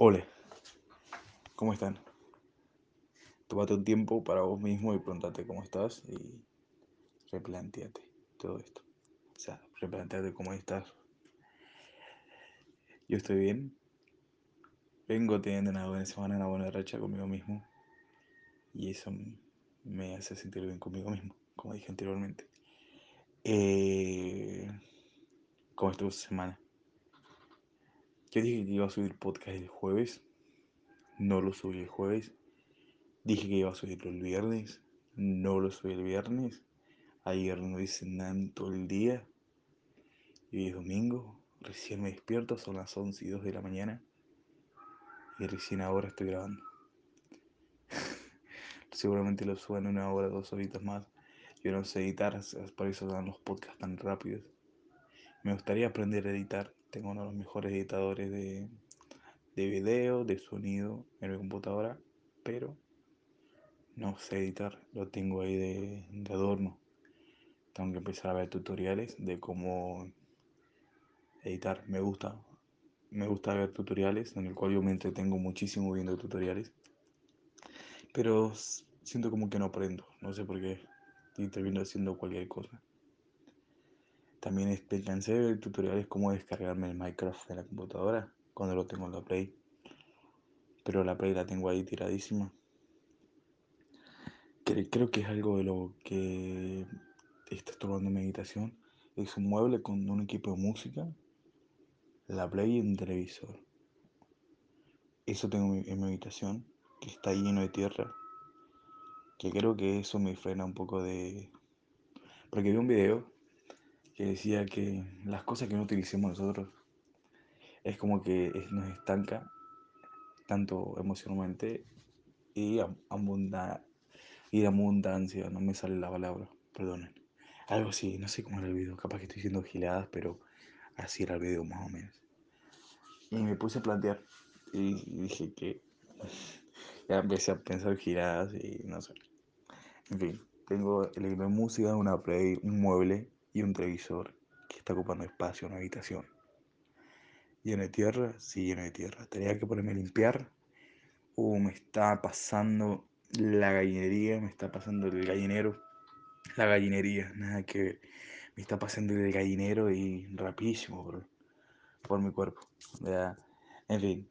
Hola, ¿cómo están? Tómate un tiempo para vos mismo y pregúntate cómo estás y replanteate todo esto. O sea, replanteate cómo estás. Yo estoy bien. Vengo teniendo una buena semana, una buena racha conmigo mismo. Y eso me hace sentir bien conmigo mismo, como dije anteriormente. Eh, ¿Cómo estuvo semana? Yo dije que iba a subir podcast el jueves. No lo subí el jueves. Dije que iba a subirlo el viernes. No lo subí el viernes. Ayer no hice nada en todo el día. Y hoy es domingo. Recién me despierto. Son las 11 y 2 de la mañana. Y recién ahora estoy grabando. Seguramente lo suban una hora, dos horitas más. Yo no sé editar, por eso dan los podcasts tan rápidos. Me gustaría aprender a editar. Tengo uno de los mejores editadores de, de video, de sonido en mi computadora. Pero no sé editar. Lo tengo ahí de, de adorno. Tengo que empezar a ver tutoriales de cómo editar. Me gusta. Me gusta ver tutoriales en el cual yo me entretengo muchísimo viendo tutoriales. Pero siento como que no aprendo. No sé por qué. Y termino haciendo cualquier cosa. También de ver tutoriales cómo descargarme el Minecraft en la computadora cuando lo tengo en la Play. Pero la Play la tengo ahí tiradísima. Creo que es algo de lo que está estorbando meditación. Es un mueble con un equipo de música, la Play y un televisor. Eso tengo en mi habitación, que está lleno de tierra. Que creo que eso me frena un poco de... Porque vi un video que decía que las cosas que no utilicemos nosotros es como que nos estanca tanto emocionalmente y abunda, y de abundancia, no me sale la palabra, perdonen. Algo así, no sé cómo era el video, capaz que estoy diciendo giladas, pero así era el video más o menos. Y me puse a plantear y dije que ya empecé a pensar giradas y no sé. En fin, tengo el de música, una play, un mueble y un televisor que está ocupando espacio en la habitación. ¿Lleno de tierra? Sí, lleno de tierra. Tenía que ponerme a limpiar. Uh, me está pasando la gallinería, me está pasando el gallinero. La gallinería, nada que. Me está pasando el gallinero y rapidísimo por, por mi cuerpo. Ya. En fin,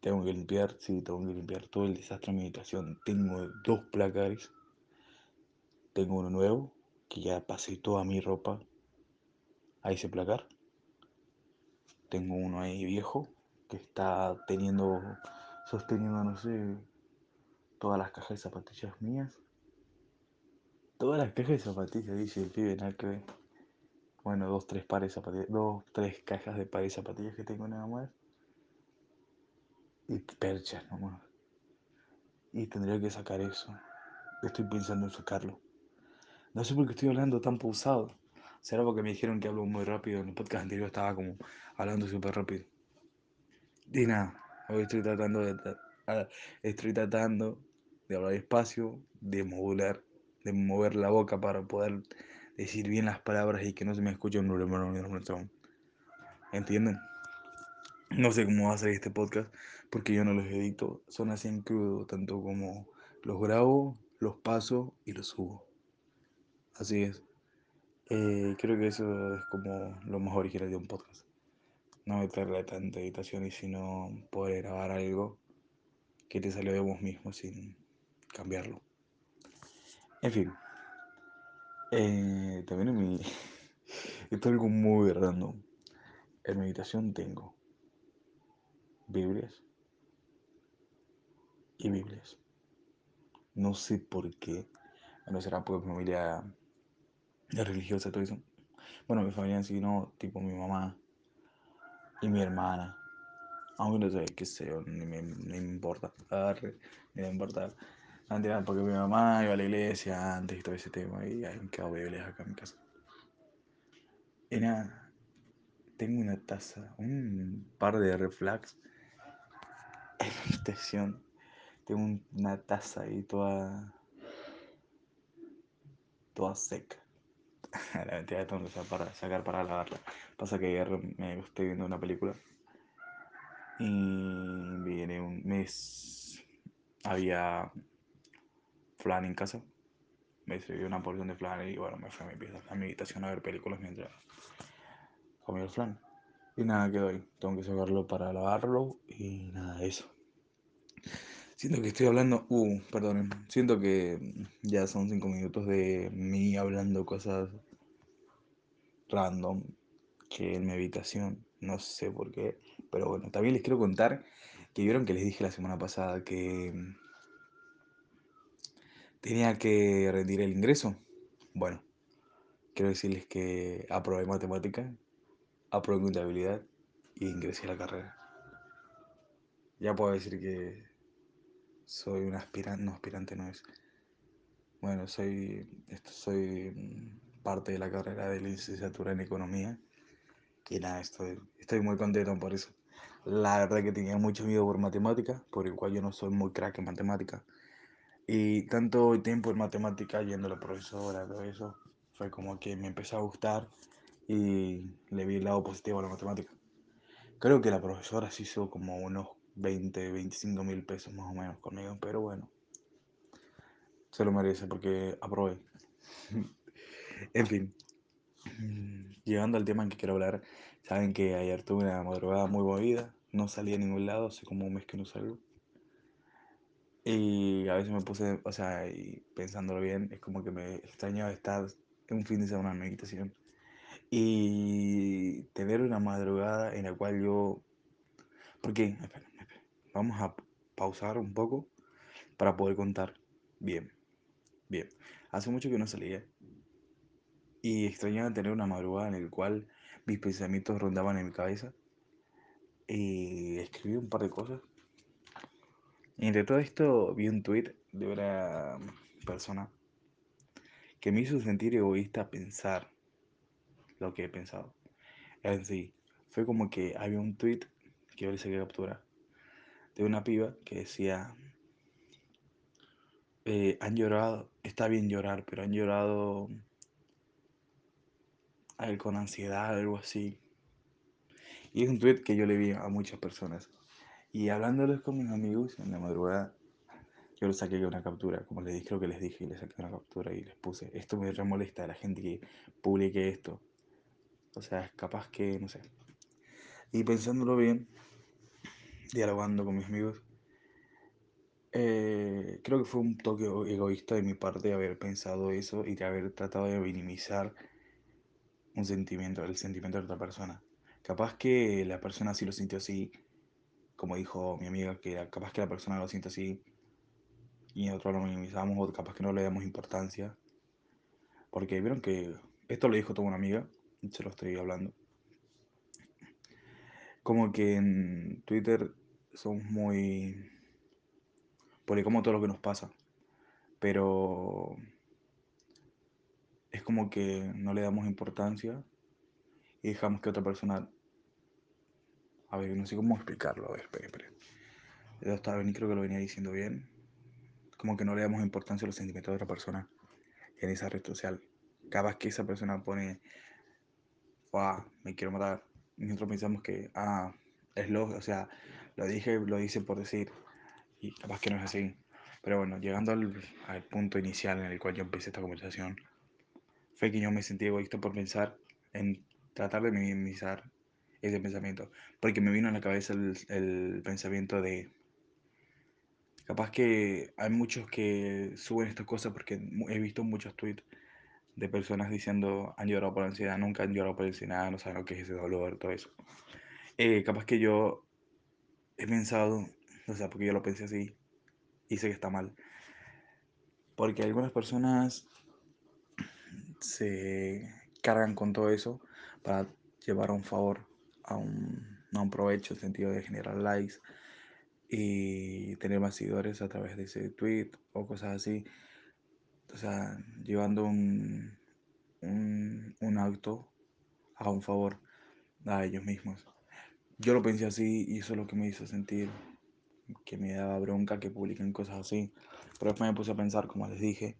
tengo que limpiar, sí, tengo que limpiar todo el desastre en mi habitación. Tengo dos placares. Tengo uno nuevo, que ya pasé toda mi ropa a ese placar. Tengo uno ahí viejo, que está teniendo, sosteniendo, no sé, todas las cajas de zapatillas mías. Todas las cajas de zapatillas, dice el pibe, nada que. Bueno, dos, tres pares de dos, tres cajas de pares de zapatillas que tengo nada más. Y perchas nomás. Y tendría que sacar eso. Estoy pensando en sacarlo. No sé por qué estoy hablando tan pausado. Será porque me dijeron que hablo muy rápido. En el podcast anterior estaba como hablando súper rápido. Y nada, hoy estoy tratando de, estoy tratando de hablar despacio, de modular, de mover la boca para poder decir bien las palabras y que no se me escuche un ¿Entienden? No sé cómo va a salir este podcast porque yo no los edito, son así en crudo, tanto como los grabo, los paso y los subo. Así es. Eh, creo que eso es como lo más original de un podcast. No meterle tanta editación y sino poder grabar algo que te salió de vos mismo sin cambiarlo. En fin. Eh, también en mi... Esto es algo muy random. En meditación tengo Biblias y Biblias. No sé por qué. No será porque mi familia es religiosa, todo eso. Bueno, mi familia en no, tipo mi mamá y mi hermana. Aunque no sé, qué sé yo, ni me, ni me importa. ni me importa. No porque mi mamá iba a la iglesia antes y todo ese tema. Y hay un quedado Biblias acá en mi casa. Y nada, tengo una taza, un par de reflex en habitación. Tengo una taza ahí toda. toda seca. la mentira tengo que para, sacar para lavarla. Pasa que ayer me estoy viendo una película y viene mes había flan en casa. Me serví una porción de flan y bueno, me fui a mi, a mi habitación a ver películas mientras comía el flan. Y nada, quedó ahí. Tengo que sacarlo para lavarlo y nada, eso. Siento que estoy hablando, uh, perdón, siento que ya son cinco minutos de mí hablando cosas random que en mi habitación, no sé por qué, pero bueno, también les quiero contar que vieron que les dije la semana pasada que tenía que rendir el ingreso. Bueno, quiero decirles que aprobé matemática, aprobé contabilidad y ingresé a la carrera. Ya puedo decir que soy un aspirante, no aspirante no es. Bueno, soy, soy mm, parte de la carrera de licenciatura en economía y nada, estoy, estoy muy contento por eso. La verdad que tenía mucho miedo por matemática, por el cual yo no soy muy crack en matemática. Y tanto tiempo en matemática yendo a la profesora, todo eso, fue como que me empezó a gustar y le vi el lado positivo a la matemática. Creo que la profesora se hizo como unos 20, 25 mil pesos más o menos conmigo, pero bueno, se lo merece porque aprobé. en fin, llegando al tema en que quiero hablar, saben que ayer tuve una madrugada muy movida, no salí a ningún lado, hace como un mes que no salgo. Y a veces me puse, o sea, y pensándolo bien, es como que me extrañaba estar un fin de semana en meditación y tener una madrugada en la cual yo... ¿Por qué? Espera. Vamos a pausar un poco para poder contar bien. Bien. Hace mucho que no salía y extrañaba tener una madrugada en la cual mis pensamientos rondaban en mi cabeza y escribí un par de cosas. Entre todo esto vi un tweet de una persona que me hizo sentir egoísta pensar lo que he pensado. En sí, fue como que había un tweet que yo le saqué captura de una piba que decía, eh, han llorado, está bien llorar, pero han llorado a con ansiedad, algo así. Y es un tweet que yo le vi a muchas personas. Y hablándoles con mis amigos en la madrugada, yo le saqué una captura, como les dije, creo que les dije, y les saqué una captura y les puse, esto me remolesta a la gente que publique esto. O sea, es capaz que, no sé. Y pensándolo bien, dialogando con mis amigos, eh, creo que fue un toque egoísta de mi parte haber pensado eso y de haber tratado de minimizar un sentimiento, el sentimiento de otra persona. Capaz que la persona sí lo sintió así, como dijo mi amiga, que capaz que la persona lo siente así y nosotros lo minimizamos o capaz que no le damos importancia. Porque vieron que esto lo dijo toda una amiga, se lo estoy hablando. Como que en Twitter somos muy... como todo lo que nos pasa. Pero es como que no le damos importancia y dejamos que otra persona... A ver, no sé cómo explicarlo. A ver, espere, espere. Yo estaba, creo que lo venía diciendo bien. Como que no le damos importancia a los sentimientos de otra persona en esa red social. Cada vez que esa persona pone, ah, me quiero matar, nosotros pensamos que, ah, es lo, o sea, lo dije, lo dice por decir, y capaz que no es así. Pero bueno, llegando al, al punto inicial en el cual yo empecé esta conversación, fue que yo me sentí egoísta por pensar en tratar de minimizar ese pensamiento. Porque me vino a la cabeza el, el pensamiento de, capaz que hay muchos que suben estas cosas porque he visto muchos tweets de personas diciendo han llorado por ansiedad, nunca han llorado por ansiedad, no saben lo que es ese dolor, todo eso. Eh, capaz que yo he pensado, o sea, porque yo lo pensé así y sé que está mal. Porque algunas personas se cargan con todo eso para llevar un favor, a un, a un provecho, en el sentido de generar likes y tener más seguidores a través de ese tweet o cosas así. O sea, llevando un, un, un acto a un favor a ellos mismos. Yo lo pensé así y eso es lo que me hizo sentir que me daba bronca que publiquen cosas así. Pero después me puse a pensar, como les dije,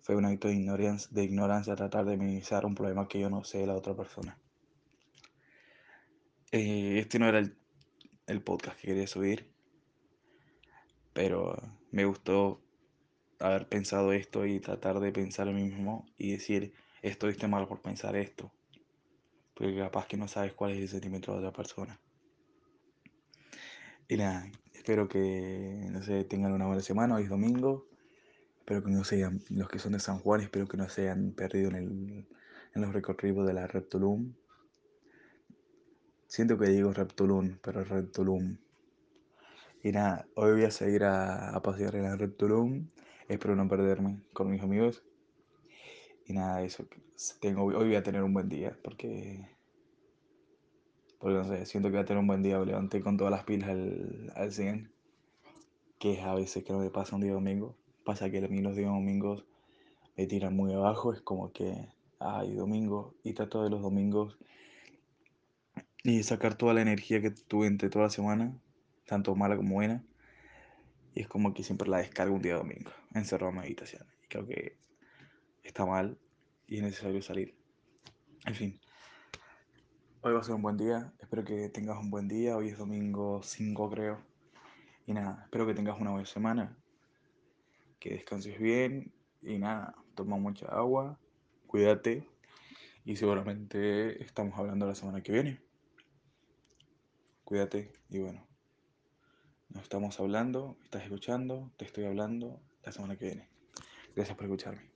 fue un acto de ignorancia, de ignorancia tratar de minimizar un problema que yo no sé de la otra persona. Eh, este no era el, podcast que quería subir, pero me gustó haber pensado esto y tratar de pensar en mí mismo y decir, estuviste mal por pensar esto, porque capaz que no sabes cuál es el sentimiento de otra persona. Y nada, espero que, no sé, tengan una buena semana, hoy es domingo, espero que no sean, los que son de San Juan, espero que no se hayan perdido en, el, en los recorridos de la Reptulum. Siento que digo Reptulum, pero Reptulum. Y nada, hoy voy a seguir a, a pasear en la Reptulum. Espero no perderme con mis amigos. Y nada, eso. Tengo, hoy voy a tener un buen día porque. Porque no sé, siento que voy a tener un buen día. Me levanté con todas las pilas al, al 100. Que a veces que no me pasa un día domingo. Pasa que a mí los días domingos me tiran muy abajo. Es como que. Ay, domingo. Y trato de los domingos. Y sacar toda la energía que tuve entre toda la semana. Tanto mala como buena. Y es como que siempre la descargo un día domingo. Encerrado en mi habitación. Y creo que está mal y es necesario salir. En fin, hoy va a ser un buen día. Espero que tengas un buen día. Hoy es domingo 5, creo. Y nada, espero que tengas una buena semana. Que descanses bien. Y nada, toma mucha agua. Cuídate. Y seguramente estamos hablando la semana que viene. Cuídate y bueno. Nos estamos hablando, estás escuchando, te estoy hablando la semana que viene. Gracias por escucharme.